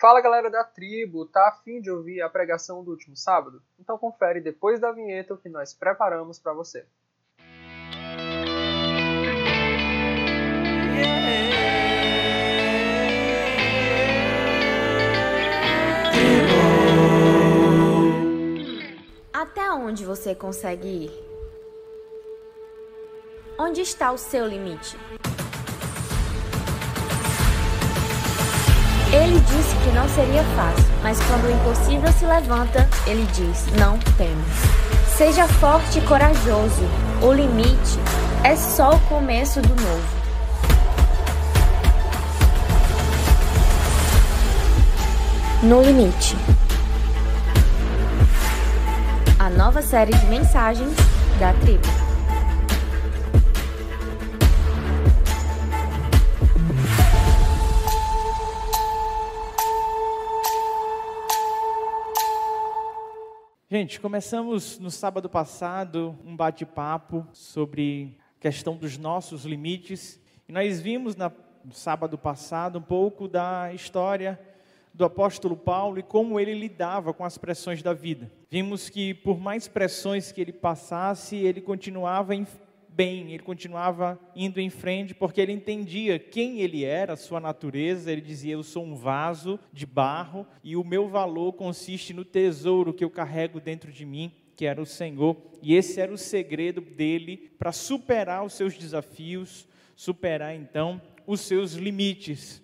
Fala galera da tribo, tá afim de ouvir a pregação do último sábado? Então confere depois da vinheta o que nós preparamos para você. Até onde você consegue ir? Onde está o seu limite? Que não seria fácil, mas quando o impossível se levanta, ele diz: Não temo. Seja forte e corajoso. O limite é só o começo do novo. No Limite. A nova série de mensagens da tribo. Gente, começamos no sábado passado um bate-papo sobre a questão dos nossos limites. E nós vimos na, no sábado passado um pouco da história do apóstolo Paulo e como ele lidava com as pressões da vida. Vimos que por mais pressões que ele passasse, ele continuava bem, ele continuava indo em frente, porque ele entendia quem ele era, sua natureza. Ele dizia: Eu sou um vaso de barro e o meu valor consiste no tesouro que eu carrego dentro de mim, que era o Senhor. E esse era o segredo dele para superar os seus desafios, superar então os seus limites.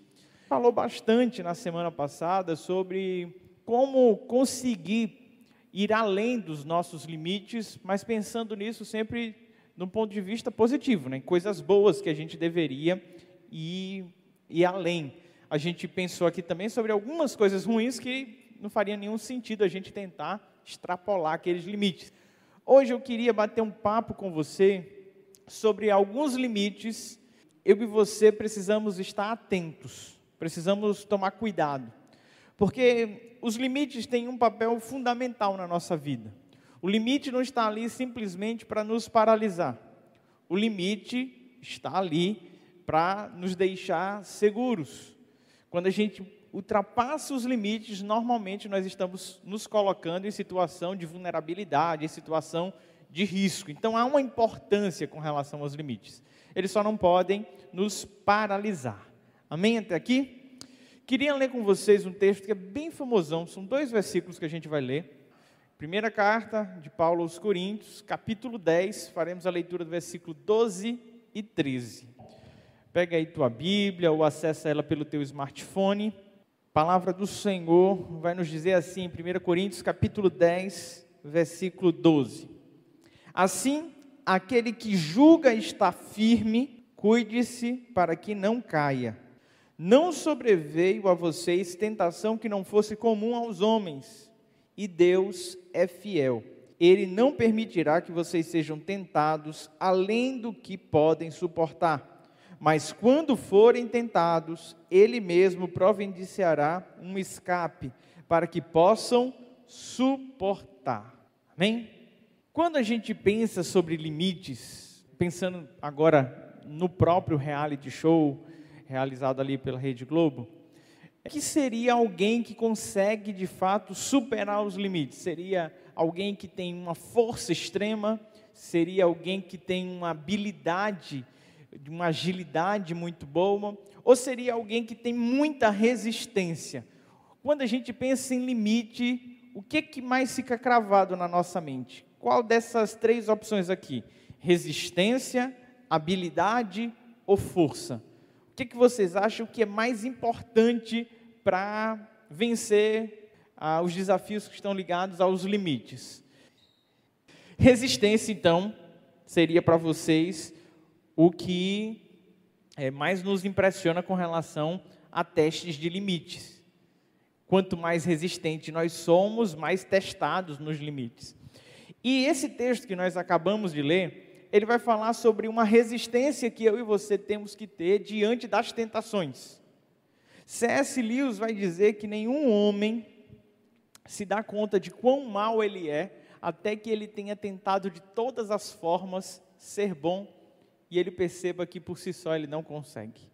Falou bastante na semana passada sobre como conseguir ir além dos nossos limites, mas pensando nisso sempre no ponto de vista positivo, né? coisas boas que a gente deveria ir, ir além. A gente pensou aqui também sobre algumas coisas ruins que não faria nenhum sentido a gente tentar extrapolar aqueles limites. Hoje eu queria bater um papo com você sobre alguns limites. Eu e você precisamos estar atentos, precisamos tomar cuidado, porque os limites têm um papel fundamental na nossa vida. O limite não está ali simplesmente para nos paralisar. O limite está ali para nos deixar seguros. Quando a gente ultrapassa os limites, normalmente nós estamos nos colocando em situação de vulnerabilidade, em situação de risco. Então há uma importância com relação aos limites. Eles só não podem nos paralisar. Amém até aqui? Queria ler com vocês um texto que é bem famosão, são dois versículos que a gente vai ler. Primeira carta de Paulo aos Coríntios, capítulo 10, faremos a leitura do versículo 12 e 13. Pega aí tua Bíblia ou acessa ela pelo teu smartphone. A palavra do Senhor vai nos dizer assim, em 1 Coríntios, capítulo 10, versículo 12. Assim, aquele que julga estar firme, cuide-se para que não caia. Não sobreveio a vocês tentação que não fosse comum aos homens e Deus é fiel. Ele não permitirá que vocês sejam tentados além do que podem suportar. Mas quando forem tentados, Ele mesmo providenciará um escape para que possam suportar. Amém? Quando a gente pensa sobre limites, pensando agora no próprio reality show realizado ali pela Rede Globo, que seria alguém que consegue de fato superar os limites? Seria alguém que tem uma força extrema? Seria alguém que tem uma habilidade, uma agilidade muito boa? Ou seria alguém que tem muita resistência? Quando a gente pensa em limite, o que, que mais fica cravado na nossa mente? Qual dessas três opções aqui? Resistência, habilidade ou força? O que, que vocês acham que é mais importante para vencer ah, os desafios que estão ligados aos limites. Resistência, então, seria para vocês o que é, mais nos impressiona com relação a testes de limites. Quanto mais resistente nós somos, mais testados nos limites. E esse texto que nós acabamos de ler, ele vai falar sobre uma resistência que eu e você temos que ter diante das tentações. C.S. Lewis vai dizer que nenhum homem se dá conta de quão mal ele é, até que ele tenha tentado de todas as formas ser bom e ele perceba que por si só ele não consegue.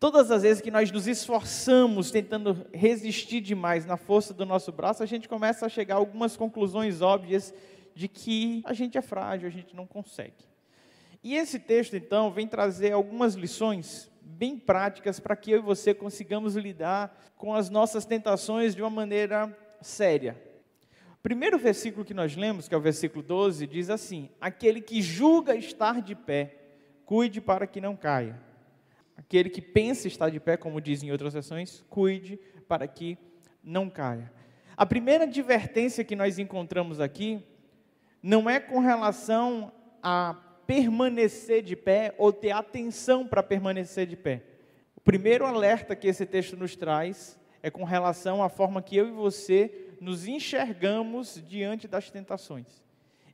Todas as vezes que nós nos esforçamos tentando resistir demais na força do nosso braço, a gente começa a chegar a algumas conclusões óbvias de que a gente é frágil, a gente não consegue. E esse texto, então, vem trazer algumas lições bem práticas para que eu e você consigamos lidar com as nossas tentações de uma maneira séria. O primeiro versículo que nós lemos, que é o versículo 12, diz assim: Aquele que julga estar de pé, cuide para que não caia. Aquele que pensa estar de pé, como diz em outras versões, cuide para que não caia. A primeira advertência que nós encontramos aqui não é com relação a permanecer de pé ou ter atenção para permanecer de pé. O primeiro alerta que esse texto nos traz é com relação à forma que eu e você nos enxergamos diante das tentações.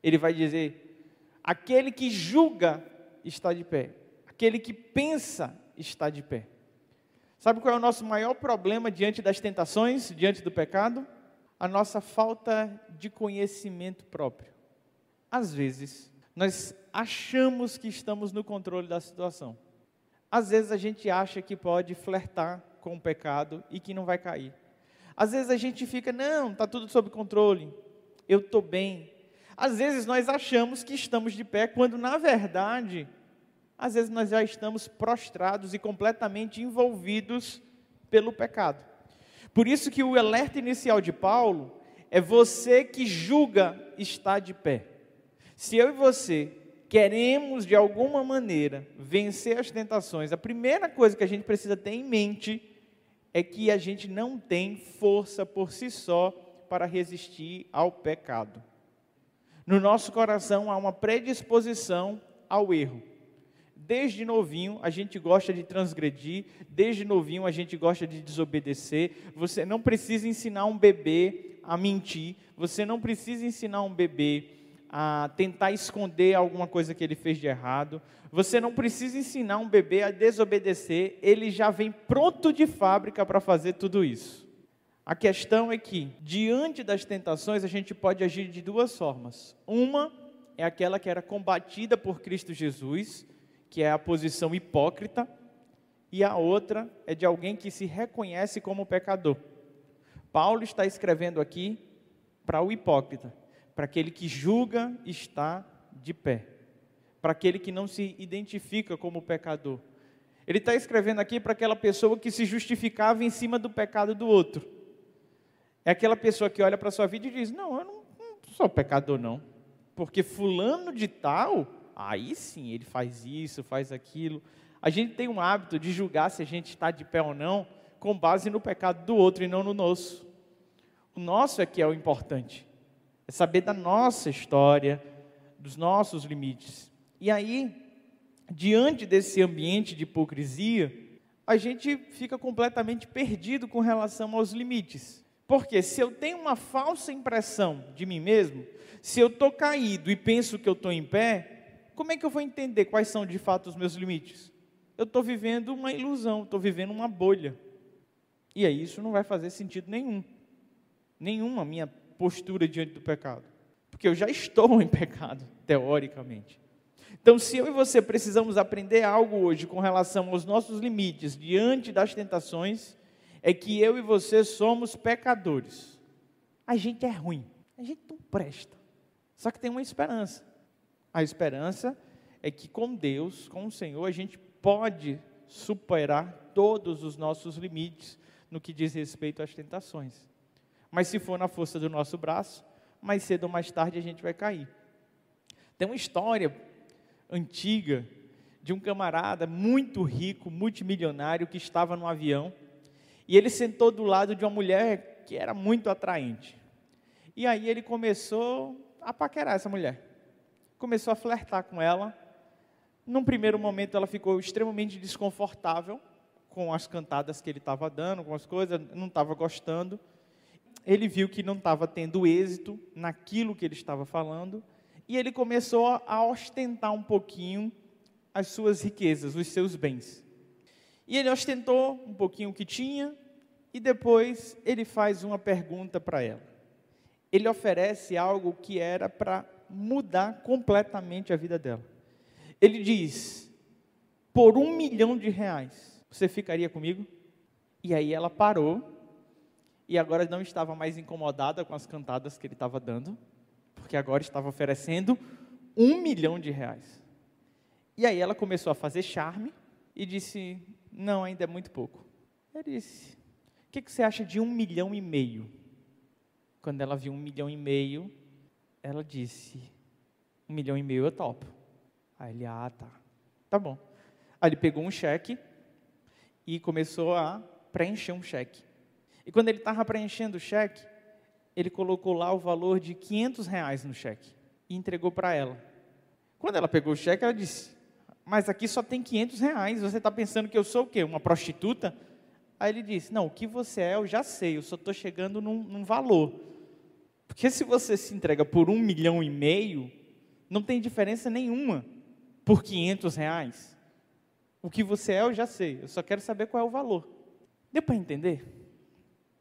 Ele vai dizer: aquele que julga está de pé, aquele que pensa está de pé. Sabe qual é o nosso maior problema diante das tentações, diante do pecado? A nossa falta de conhecimento próprio. Às vezes, nós achamos que estamos no controle da situação. Às vezes a gente acha que pode flertar com o pecado e que não vai cair. Às vezes a gente fica, não, está tudo sob controle, eu estou bem. Às vezes nós achamos que estamos de pé, quando na verdade às vezes nós já estamos prostrados e completamente envolvidos pelo pecado. Por isso que o alerta inicial de Paulo é você que julga estar de pé. Se eu e você queremos de alguma maneira vencer as tentações, a primeira coisa que a gente precisa ter em mente é que a gente não tem força por si só para resistir ao pecado. No nosso coração há uma predisposição ao erro desde novinho a gente gosta de transgredir, desde novinho a gente gosta de desobedecer. Você não precisa ensinar um bebê a mentir, você não precisa ensinar um bebê a tentar esconder alguma coisa que ele fez de errado. Você não precisa ensinar um bebê a desobedecer, ele já vem pronto de fábrica para fazer tudo isso. A questão é que, diante das tentações, a gente pode agir de duas formas. Uma é aquela que era combatida por Cristo Jesus, que é a posição hipócrita, e a outra é de alguém que se reconhece como pecador. Paulo está escrevendo aqui para o hipócrita, para aquele que julga estar de pé, para aquele que não se identifica como pecador. Ele está escrevendo aqui para aquela pessoa que se justificava em cima do pecado do outro. É aquela pessoa que olha para a sua vida e diz: Não, eu não, não sou pecador, não. Porque Fulano de Tal aí sim ele faz isso, faz aquilo. A gente tem um hábito de julgar se a gente está de pé ou não com base no pecado do outro e não no nosso. O nosso é que é o importante. É saber da nossa história, dos nossos limites. E aí, diante desse ambiente de hipocrisia, a gente fica completamente perdido com relação aos limites. Porque se eu tenho uma falsa impressão de mim mesmo, se eu estou caído e penso que eu estou em pé, como é que eu vou entender quais são de fato os meus limites? Eu estou vivendo uma ilusão, estou vivendo uma bolha. E aí isso não vai fazer sentido nenhum. Nenhuma minha postura diante do pecado. Porque eu já estou em pecado, teoricamente. Então, se eu e você precisamos aprender algo hoje com relação aos nossos limites diante das tentações, é que eu e você somos pecadores. A gente é ruim, a gente não presta. Só que tem uma esperança. A esperança é que com Deus, com o Senhor, a gente pode superar todos os nossos limites no que diz respeito às tentações. Mas se for na força do nosso braço, mais cedo ou mais tarde a gente vai cair. Tem uma história antiga de um camarada muito rico, multimilionário, que estava no avião e ele sentou do lado de uma mulher que era muito atraente. E aí ele começou a paquerar essa mulher começou a flertar com ela. Num primeiro momento, ela ficou extremamente desconfortável com as cantadas que ele estava dando, com as coisas, não estava gostando. Ele viu que não estava tendo êxito naquilo que ele estava falando, e ele começou a ostentar um pouquinho as suas riquezas, os seus bens. E ele ostentou um pouquinho o que tinha, e depois ele faz uma pergunta para ela. Ele oferece algo que era para mudar completamente a vida dela. Ele diz: por um milhão de reais, Você ficaria comigo? E aí ela parou e agora não estava mais incomodada com as cantadas que ele estava dando, porque agora estava oferecendo um milhão de reais. E aí ela começou a fazer charme e disse: Não, ainda é muito pouco. Ele disse: O que, que você acha de um milhão e meio? Quando ela viu um milhão e meio, ela disse: Um milhão e meio eu topo. Aí ele: Ah, tá. Tá bom. Aí ele pegou um cheque e começou a preencher um cheque. E quando ele estava preenchendo o cheque, ele colocou lá o valor de 500 reais no cheque e entregou para ela. Quando ela pegou o cheque, ela disse: Mas aqui só tem 500 reais, você está pensando que eu sou o quê? Uma prostituta? Aí ele disse: Não, o que você é eu já sei, eu só estou chegando num, num valor. Porque se você se entrega por um milhão e meio, não tem diferença nenhuma por 500 reais. O que você é eu já sei, eu só quero saber qual é o valor. Deu para entender?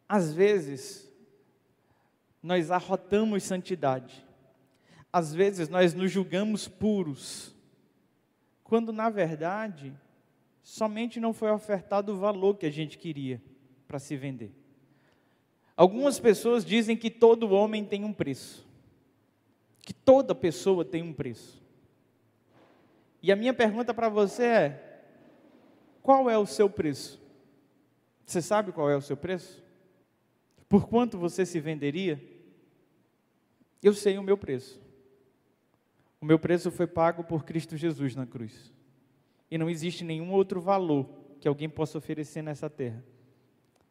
Às vezes, nós arrotamos santidade. Às vezes, nós nos julgamos puros. Quando, na verdade, somente não foi ofertado o valor que a gente queria para se vender. Algumas pessoas dizem que todo homem tem um preço. Que toda pessoa tem um preço. E a minha pergunta para você é: qual é o seu preço? Você sabe qual é o seu preço? Por quanto você se venderia? Eu sei o meu preço. O meu preço foi pago por Cristo Jesus na cruz. E não existe nenhum outro valor que alguém possa oferecer nessa terra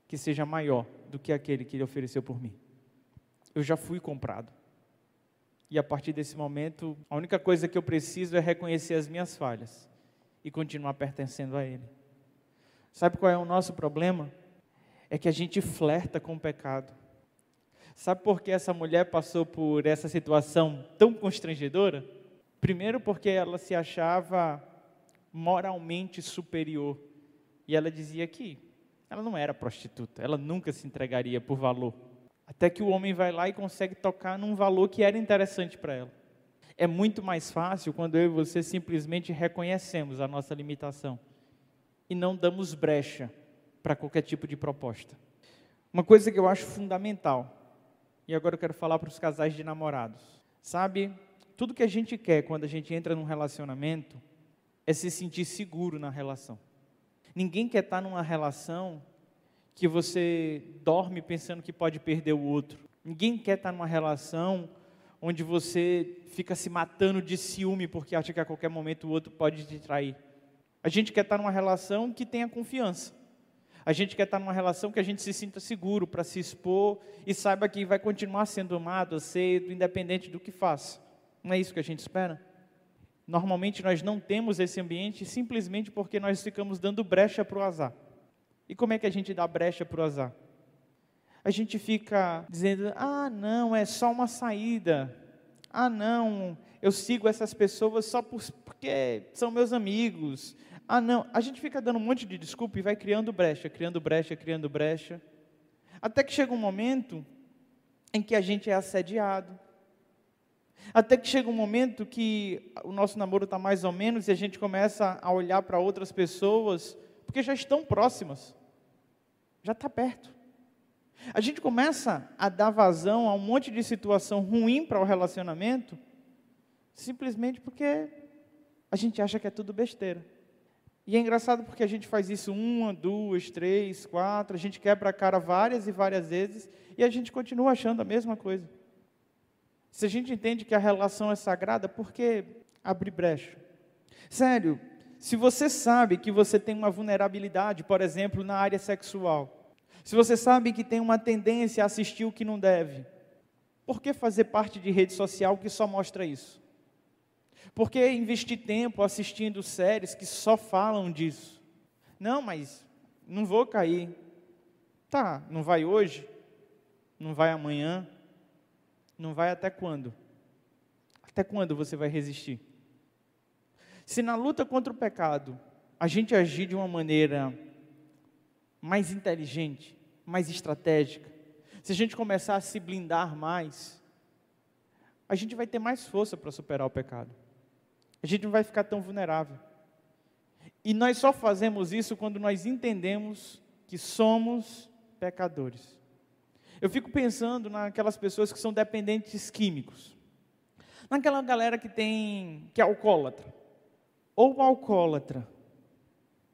que seja maior do que aquele que ele ofereceu por mim. Eu já fui comprado. E a partir desse momento, a única coisa que eu preciso é reconhecer as minhas falhas e continuar pertencendo a Ele. Sabe qual é o nosso problema? É que a gente flerta com o pecado. Sabe por que essa mulher passou por essa situação tão constrangedora? Primeiro, porque ela se achava moralmente superior. E ela dizia que ela não era prostituta, ela nunca se entregaria por valor. Até que o homem vai lá e consegue tocar num valor que era interessante para ela. É muito mais fácil quando eu e você simplesmente reconhecemos a nossa limitação e não damos brecha para qualquer tipo de proposta. Uma coisa que eu acho fundamental, e agora eu quero falar para os casais de namorados. Sabe, tudo que a gente quer quando a gente entra num relacionamento é se sentir seguro na relação. Ninguém quer estar numa relação que você dorme pensando que pode perder o outro. Ninguém quer estar numa relação onde você fica se matando de ciúme porque acha que a qualquer momento o outro pode te trair. A gente quer estar numa relação que tenha confiança. A gente quer estar numa relação que a gente se sinta seguro para se expor e saiba que vai continuar sendo amado, aceito, independente do que faça. Não é isso que a gente espera? Normalmente nós não temos esse ambiente simplesmente porque nós ficamos dando brecha para o azar. E como é que a gente dá brecha para o azar? A gente fica dizendo: ah, não, é só uma saída. Ah, não, eu sigo essas pessoas só porque são meus amigos. Ah, não. A gente fica dando um monte de desculpa e vai criando brecha, criando brecha, criando brecha. Até que chega um momento em que a gente é assediado. Até que chega um momento que o nosso namoro está mais ou menos e a gente começa a olhar para outras pessoas, porque já estão próximas, já está perto. A gente começa a dar vazão a um monte de situação ruim para o relacionamento, simplesmente porque a gente acha que é tudo besteira. E é engraçado porque a gente faz isso uma, duas, três, quatro, a gente quebra a cara várias e várias vezes e a gente continua achando a mesma coisa. Se a gente entende que a relação é sagrada, por que abrir brecha? Sério, se você sabe que você tem uma vulnerabilidade, por exemplo, na área sexual, se você sabe que tem uma tendência a assistir o que não deve, por que fazer parte de rede social que só mostra isso? Por que investir tempo assistindo séries que só falam disso? Não, mas não vou cair. Tá, não vai hoje? Não vai amanhã? Não vai até quando? Até quando você vai resistir? Se na luta contra o pecado a gente agir de uma maneira mais inteligente, mais estratégica, se a gente começar a se blindar mais, a gente vai ter mais força para superar o pecado a gente não vai ficar tão vulnerável. E nós só fazemos isso quando nós entendemos que somos pecadores. Eu fico pensando naquelas pessoas que são dependentes químicos. Naquela galera que tem que é alcoólatra. Ou alcoólatra,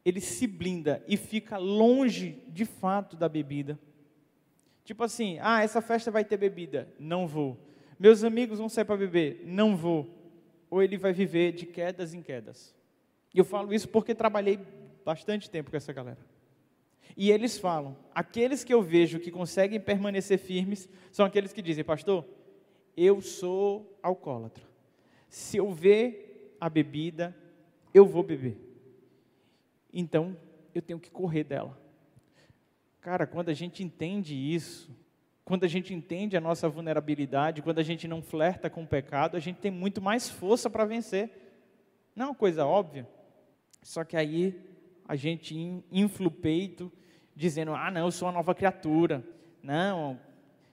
ele se blinda e fica longe de fato da bebida. Tipo assim, ah, essa festa vai ter bebida, não vou. Meus amigos vão sair para beber, não vou. Ou ele vai viver de quedas em quedas. E eu falo isso porque trabalhei bastante tempo com essa galera. E eles falam: aqueles que eu vejo que conseguem permanecer firmes são aqueles que dizem, pastor, eu sou alcoólatra. Se eu ver a bebida, eu vou beber. Então, eu tenho que correr dela. Cara, quando a gente entende isso, quando a gente entende a nossa vulnerabilidade, quando a gente não flerta com o pecado, a gente tem muito mais força para vencer. Não é uma coisa óbvia. Só que aí a gente infla o peito dizendo: ah, não, eu sou uma nova criatura. Não,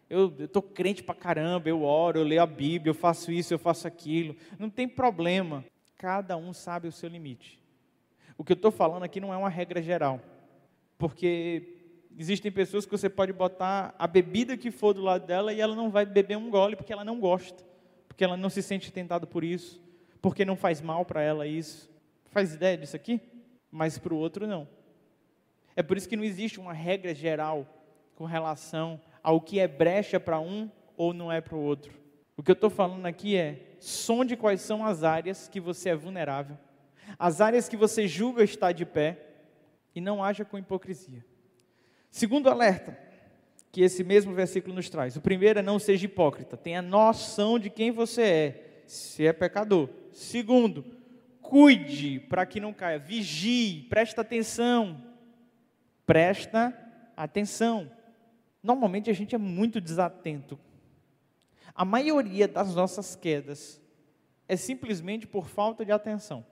eu estou crente pra caramba, eu oro, eu leio a Bíblia, eu faço isso, eu faço aquilo. Não tem problema. Cada um sabe o seu limite. O que eu estou falando aqui não é uma regra geral, porque existem pessoas que você pode botar a bebida que for do lado dela e ela não vai beber um gole porque ela não gosta, porque ela não se sente tentada por isso, porque não faz mal para ela isso. Faz ideia disso aqui? Mas para o outro não. É por isso que não existe uma regra geral com relação ao que é brecha para um ou não é para o outro. O que eu estou falando aqui é: sonde quais são as áreas que você é vulnerável, as áreas que você julga estar de pé, e não haja com hipocrisia. Segundo alerta que esse mesmo versículo nos traz: o primeiro é não seja hipócrita, tenha noção de quem você é, se é pecador. Segundo, cuide para que não caia, vigie, presta atenção, Presta atenção. Normalmente a gente é muito desatento. A maioria das nossas quedas é simplesmente por falta de atenção.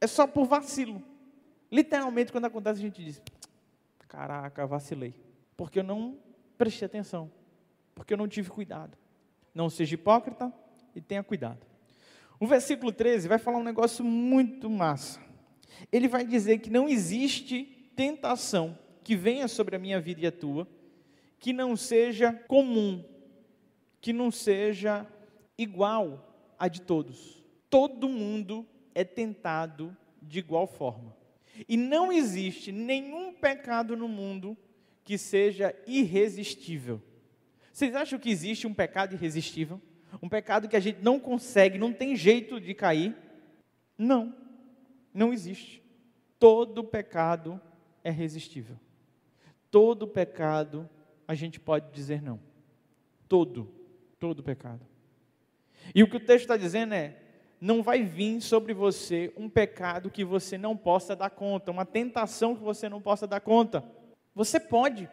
É só por vacilo. Literalmente, quando acontece, a gente diz: Caraca, vacilei. Porque eu não prestei atenção. Porque eu não tive cuidado. Não seja hipócrita e tenha cuidado. O versículo 13 vai falar um negócio muito massa. Ele vai dizer que não existe tentação que venha sobre a minha vida e a tua, que não seja comum, que não seja igual a de todos. Todo mundo é tentado de igual forma. E não existe nenhum pecado no mundo que seja irresistível. Vocês acham que existe um pecado irresistível? Um pecado que a gente não consegue, não tem jeito de cair? Não, não existe. Todo pecado é resistível. Todo pecado a gente pode dizer não. Todo, todo pecado. E o que o texto está dizendo é: não vai vir sobre você um pecado que você não possa dar conta, uma tentação que você não possa dar conta. Você pode.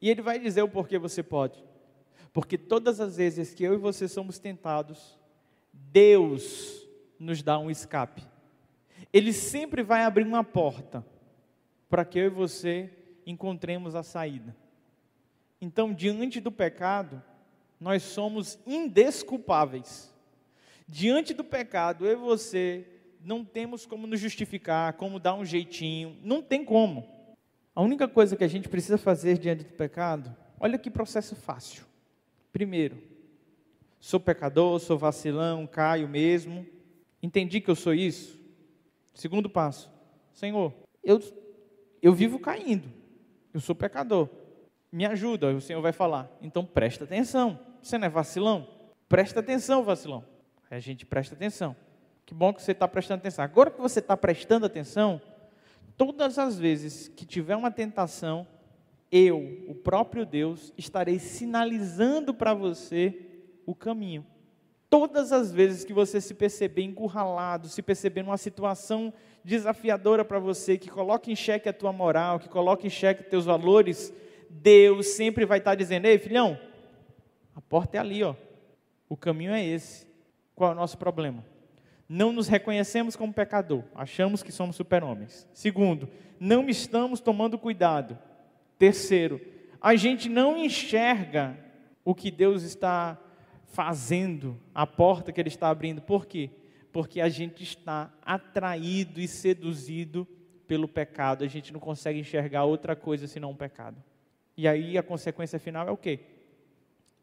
E ele vai dizer o porquê você pode. Porque todas as vezes que eu e você somos tentados, Deus nos dá um escape. Ele sempre vai abrir uma porta para que eu e você encontremos a saída. Então, diante do pecado, nós somos indesculpáveis. Diante do pecado, eu e você não temos como nos justificar, como dar um jeitinho, não tem como. A única coisa que a gente precisa fazer diante do pecado, olha que processo fácil. Primeiro, sou pecador, sou vacilão, caio mesmo, entendi que eu sou isso. Segundo passo, Senhor, eu eu vivo caindo, eu sou pecador, me ajuda, o Senhor vai falar. Então presta atenção, você não é vacilão? Presta atenção, vacilão. A gente presta atenção. Que bom que você está prestando atenção. Agora que você está prestando atenção, todas as vezes que tiver uma tentação, eu, o próprio Deus, estarei sinalizando para você o caminho. Todas as vezes que você se perceber encurralado, se perceber numa situação desafiadora para você, que coloque em xeque a tua moral, que coloque em xeque teus valores, Deus sempre vai estar dizendo: Ei, filhão, a porta é ali, ó. O caminho é esse. Qual é o nosso problema? Não nos reconhecemos como pecador, achamos que somos super-homens. Segundo, não estamos tomando cuidado. Terceiro, a gente não enxerga o que Deus está fazendo, a porta que Ele está abrindo. Por quê? porque a gente está atraído e seduzido pelo pecado. A gente não consegue enxergar outra coisa senão um pecado. E aí a consequência final é o quê?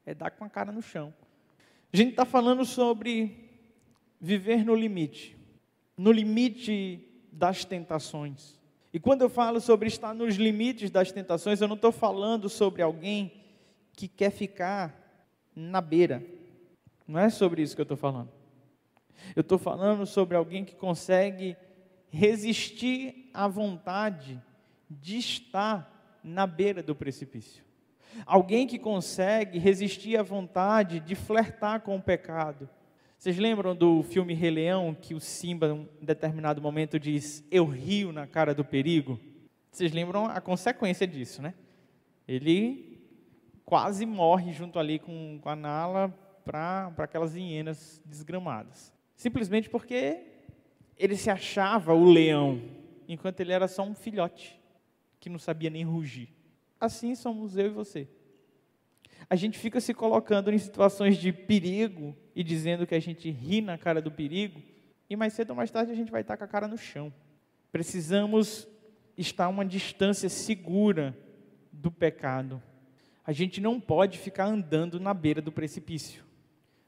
É dar com a cara no chão. A gente está falando sobre viver no limite no limite das tentações. E quando eu falo sobre estar nos limites das tentações, eu não estou falando sobre alguém que quer ficar na beira. Não é sobre isso que eu estou falando. Eu estou falando sobre alguém que consegue resistir à vontade de estar na beira do precipício. Alguém que consegue resistir à vontade de flertar com o pecado. Vocês lembram do filme Rei Leão, que o Simba, em determinado momento, diz: Eu rio na cara do perigo? Vocês lembram a consequência disso, né? Ele quase morre junto ali com, com a Nala para aquelas hienas desgramadas. Simplesmente porque ele se achava o leão, enquanto ele era só um filhote, que não sabia nem rugir. Assim somos eu e você. A gente fica se colocando em situações de perigo e dizendo que a gente ri na cara do perigo, e mais cedo ou mais tarde a gente vai estar com a cara no chão. Precisamos estar a uma distância segura do pecado. A gente não pode ficar andando na beira do precipício.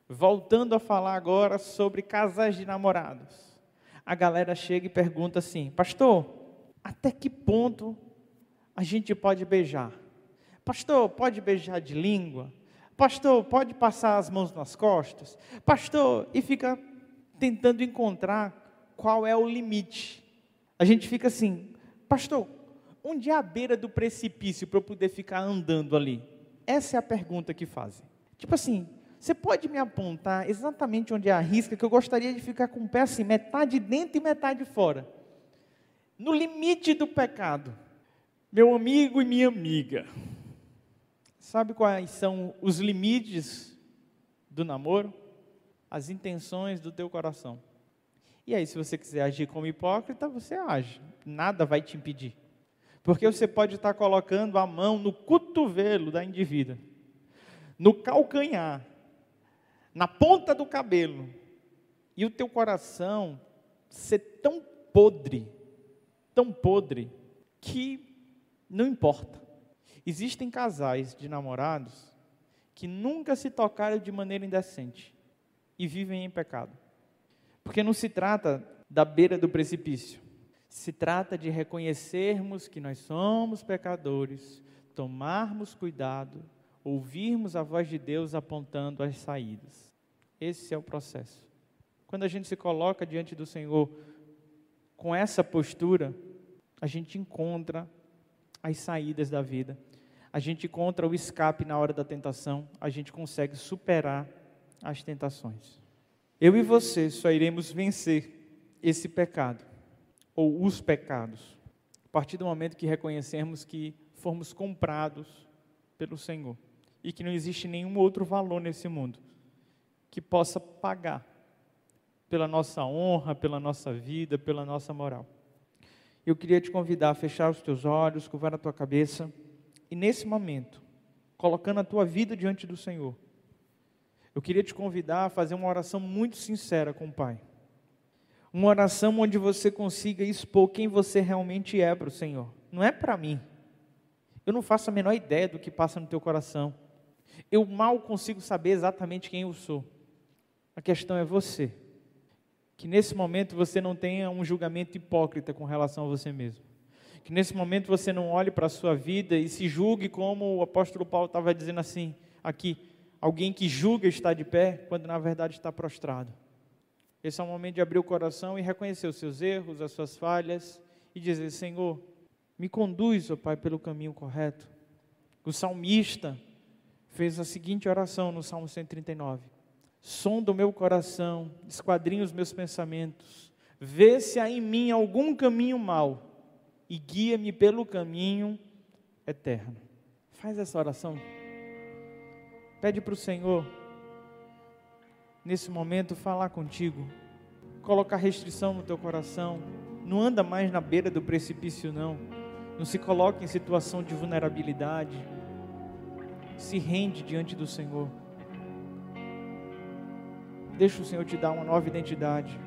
Voltando a falar agora sobre casais de namorados. A galera chega e pergunta assim: Pastor, até que ponto a gente pode beijar? Pastor, pode beijar de língua? Pastor, pode passar as mãos nas costas? Pastor, e fica tentando encontrar qual é o limite. A gente fica assim, pastor, onde é a beira do precipício para eu poder ficar andando ali? Essa é a pergunta que fazem. Tipo assim, você pode me apontar exatamente onde é a risca que eu gostaria de ficar com o pé assim, metade dentro e metade fora. No limite do pecado. Meu amigo e minha amiga. Sabe quais são os limites do namoro? As intenções do teu coração. E aí, se você quiser agir como hipócrita, você age. Nada vai te impedir. Porque você pode estar colocando a mão no cotovelo da indivídua, no calcanhar, na ponta do cabelo, e o teu coração ser tão podre, tão podre, que não importa. Existem casais de namorados que nunca se tocaram de maneira indecente e vivem em pecado. Porque não se trata da beira do precipício. Se trata de reconhecermos que nós somos pecadores, tomarmos cuidado, ouvirmos a voz de Deus apontando as saídas. Esse é o processo. Quando a gente se coloca diante do Senhor com essa postura, a gente encontra as saídas da vida a gente encontra o escape na hora da tentação, a gente consegue superar as tentações. Eu e você só iremos vencer esse pecado, ou os pecados, a partir do momento que reconhecermos que fomos comprados pelo Senhor e que não existe nenhum outro valor nesse mundo que possa pagar pela nossa honra, pela nossa vida, pela nossa moral. Eu queria te convidar a fechar os teus olhos, curvar a tua cabeça. E nesse momento, colocando a tua vida diante do Senhor, eu queria te convidar a fazer uma oração muito sincera com o Pai. Uma oração onde você consiga expor quem você realmente é para o Senhor. Não é para mim. Eu não faço a menor ideia do que passa no teu coração. Eu mal consigo saber exatamente quem eu sou. A questão é você. Que nesse momento você não tenha um julgamento hipócrita com relação a você mesmo. Que nesse momento você não olhe para a sua vida e se julgue como o apóstolo Paulo estava dizendo assim, aqui, alguém que julga está de pé, quando na verdade está prostrado. Esse é o momento de abrir o coração e reconhecer os seus erros, as suas falhas e dizer: Senhor, me conduz, ó Pai, pelo caminho correto. O salmista fez a seguinte oração no Salmo 139: Sonda o meu coração, esquadrinha os meus pensamentos, vê se há em mim algum caminho mau e guia-me pelo caminho eterno. Faz essa oração. Pede para o Senhor, nesse momento, falar contigo. Colocar restrição no teu coração. Não anda mais na beira do precipício, não. Não se coloque em situação de vulnerabilidade. Se rende diante do Senhor. Deixa o Senhor te dar uma nova identidade.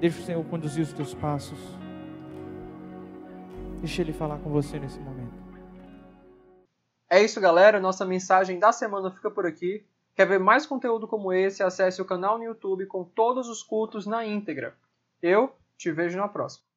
Deixa o Senhor conduzir os teus passos. Deixa Ele falar com você nesse momento. É isso, galera. Nossa mensagem da semana fica por aqui. Quer ver mais conteúdo como esse? Acesse o canal no YouTube com todos os cultos na íntegra. Eu te vejo na próxima.